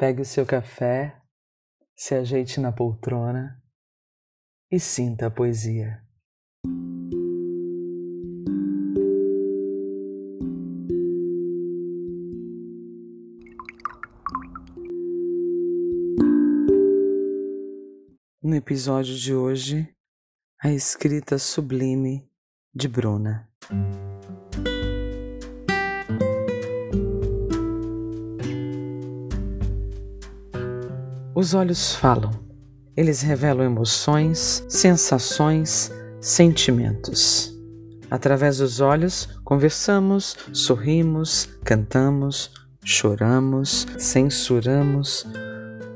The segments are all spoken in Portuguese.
Pegue o seu café, se ajeite na poltrona e sinta a poesia. No episódio de hoje, a escrita sublime de Bruna. Os olhos falam. Eles revelam emoções, sensações, sentimentos. Através dos olhos, conversamos, sorrimos, cantamos, choramos, censuramos,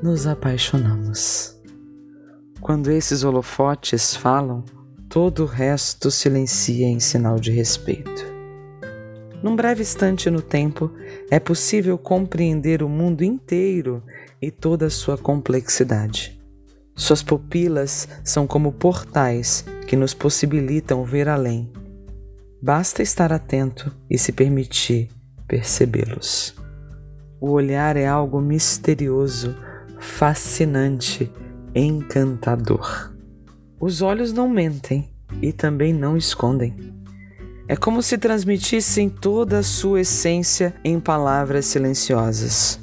nos apaixonamos. Quando esses holofotes falam, todo o resto silencia em sinal de respeito. Num breve instante no tempo, é possível compreender o mundo inteiro e toda a sua complexidade. Suas pupilas são como portais que nos possibilitam ver além. Basta estar atento e se permitir percebê-los. O olhar é algo misterioso, fascinante, encantador. Os olhos não mentem e também não escondem. É como se transmitissem toda a sua essência em palavras silenciosas.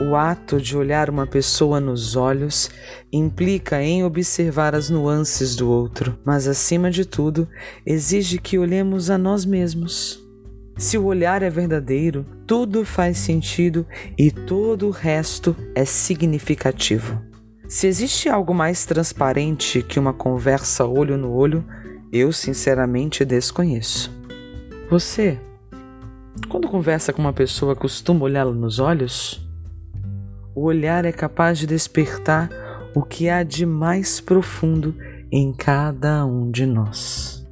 O ato de olhar uma pessoa nos olhos implica em observar as nuances do outro, mas acima de tudo, exige que olhemos a nós mesmos. Se o olhar é verdadeiro, tudo faz sentido e todo o resto é significativo. Se existe algo mais transparente que uma conversa olho no olho, eu sinceramente desconheço. Você, quando conversa com uma pessoa, costuma olhá-la nos olhos? O olhar é capaz de despertar o que há de mais profundo em cada um de nós.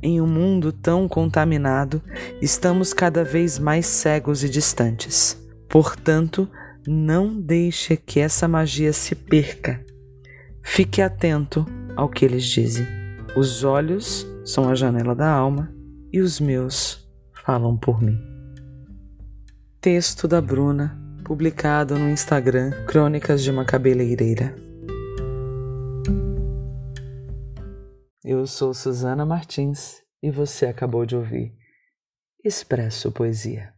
Em um mundo tão contaminado, estamos cada vez mais cegos e distantes. Portanto, não deixe que essa magia se perca. Fique atento ao que eles dizem. Os olhos são a janela da alma e os meus falam por mim. Texto da Bruna publicado no Instagram Crônicas de uma Cabeleireira. Eu sou Suzana Martins e você acabou de ouvir Expresso Poesia.